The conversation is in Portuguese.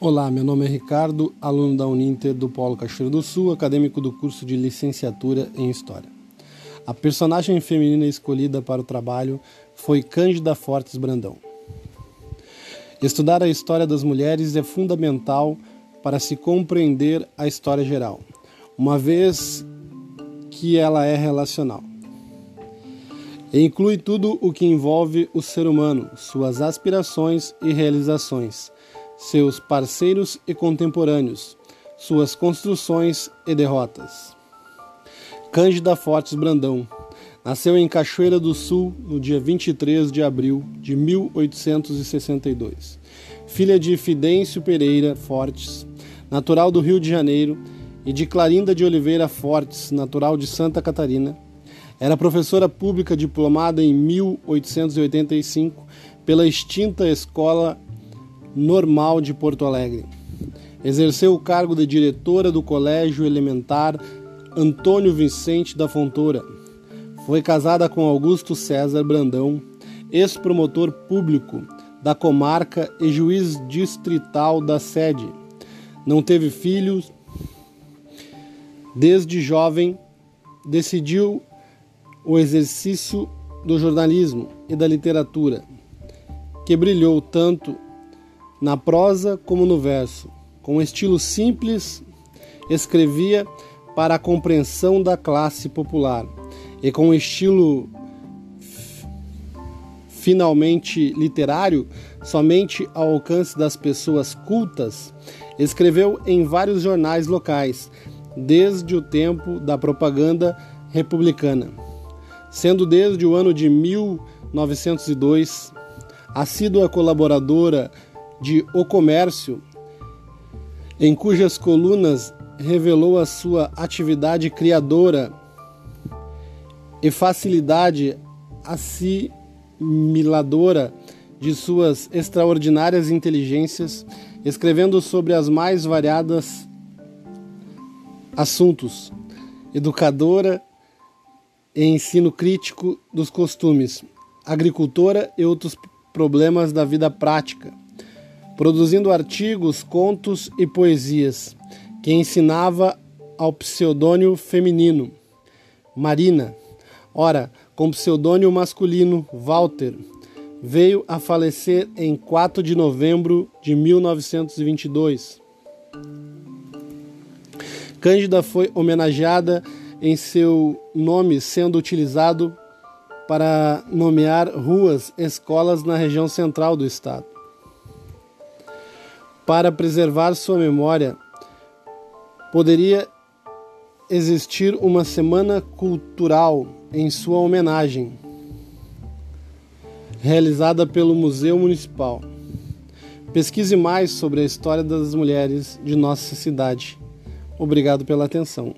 Olá, meu nome é Ricardo, aluno da Uninter do Polo Cachoeiro do Sul, acadêmico do curso de licenciatura em História. A personagem feminina escolhida para o trabalho foi Cândida Fortes Brandão. Estudar a história das mulheres é fundamental para se compreender a história geral, uma vez que ela é relacional. E inclui tudo o que envolve o ser humano, suas aspirações e realizações seus parceiros e contemporâneos, suas construções e derrotas. Cândida Fortes Brandão nasceu em Cachoeira do Sul no dia 23 de abril de 1862. Filha de Fidêncio Pereira Fortes, natural do Rio de Janeiro, e de Clarinda de Oliveira Fortes, natural de Santa Catarina, era professora pública diplomada em 1885 pela extinta Escola Normal de Porto Alegre. Exerceu o cargo de diretora do Colégio Elementar Antônio Vicente da Fontoura. Foi casada com Augusto César Brandão, ex-promotor público da comarca e juiz distrital da sede. Não teve filhos. Desde jovem, decidiu o exercício do jornalismo e da literatura, que brilhou tanto na prosa como no verso. Com um estilo simples, escrevia para a compreensão da classe popular e com um estilo finalmente literário, somente ao alcance das pessoas cultas, escreveu em vários jornais locais, desde o tempo da propaganda republicana, sendo desde o ano de 1902 assídua colaboradora de O Comércio, em cujas colunas revelou a sua atividade criadora e facilidade assimiladora de suas extraordinárias inteligências, escrevendo sobre as mais variadas assuntos, educadora e ensino crítico dos costumes, agricultora e outros problemas da vida prática produzindo artigos, contos e poesias, que ensinava ao pseudônimo feminino, Marina. Ora, com pseudônimo masculino, Walter, veio a falecer em 4 de novembro de 1922. Cândida foi homenageada em seu nome, sendo utilizado para nomear ruas, escolas na região central do estado. Para preservar sua memória, poderia existir uma semana cultural em sua homenagem, realizada pelo Museu Municipal. Pesquise mais sobre a história das mulheres de nossa cidade. Obrigado pela atenção.